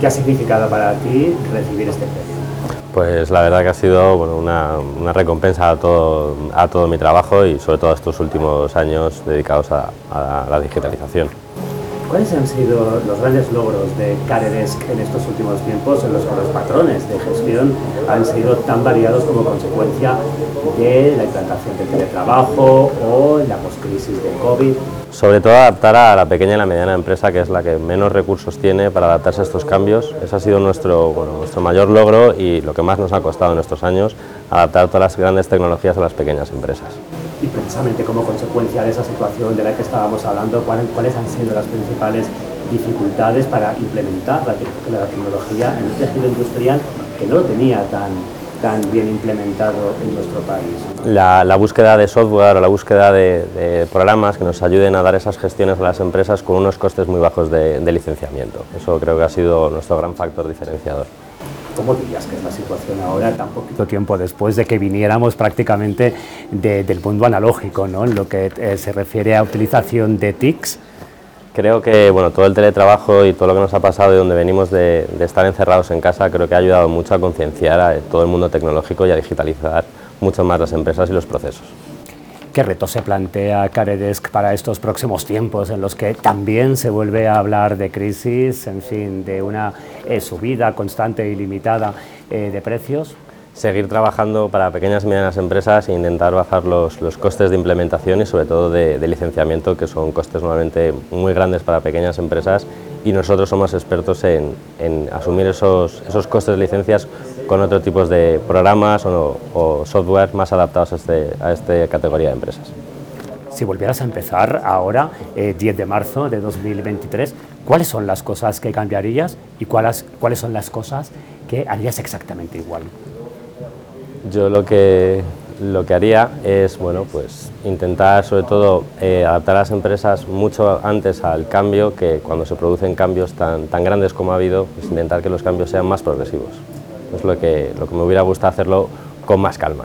¿Qué ha significado para ti recibir este premio? Pues la verdad que ha sido bueno, una, una, recompensa a todo, a todo mi trabajo y sobre todo a estos últimos años dedicados a, a la digitalización. ¿Cuáles han sido los grandes logros de Caredesk en estos últimos tiempos en los que los patrones de gestión han sido tan variados como consecuencia de la implantación del teletrabajo o la poscrisis de COVID? Sobre todo adaptar a la pequeña y la mediana empresa, que es la que menos recursos tiene para adaptarse a estos cambios. Ese ha sido nuestro, nuestro mayor logro y lo que más nos ha costado en estos años, adaptar todas las grandes tecnologías a las pequeñas empresas y precisamente como consecuencia de esa situación de la que estábamos hablando, ¿cuáles, han sido las principales dificultades para implementar la, tecnología en un tejido industrial que no lo tenía tan, tan bien implementado en nuestro país. La, búsqueda de software o la búsqueda de, programas que nos ayuden a dar esas gestiones a las empresas con unos costes muy bajos de licenciamiento. Eso creo que ha sido nuestro gran factor diferenciador. ¿Cómo dirías que es la situación ahora, tan poquito tiempo después de que viniéramos prácticamente del mundo analógico, ¿no? en lo que eh, se refiere a utilización de TICs? Creo que bueno, todo el teletrabajo y todo lo que nos ha pasado de donde venimos de, de estar encerrados en casa, creo que ha ayudado mucho a concienciar a todo el mundo tecnológico y a digitalizar mucho más las empresas y los procesos. ¿Qué reto se plantea Caredesk para estos próximos tiempos en los que también se vuelve a hablar de crisis, en fin, de una eh, subida constante y limitada eh, de precios? Seguir trabajando para pequeñas y medianas empresas e intentar bajar los, los costes de implementación y sobre todo de, licenciamiento, que son costes normalmente muy grandes para pequeñas empresas y nosotros somos expertos en, en asumir esos, esos costes de licencias con otros tipos de programas o, software más adaptados a, este, a esta categoría de empresas. Si volvieras a empezar ahora, 10 eh, de marzo de 2023, ¿cuáles son las cosas que cambiarías y cuáles, cuáles son las cosas que harías exactamente igual? Yo lo que, lo que haría es bueno, pues intentar sobre todo eh, adaptar a las empresas mucho antes al cambio, que cuando se producen cambios tan, tan grandes como ha habido, pues intentar que los cambios sean más progresivos es lo que, lo que me hubiera gustado hacerlo con más calma.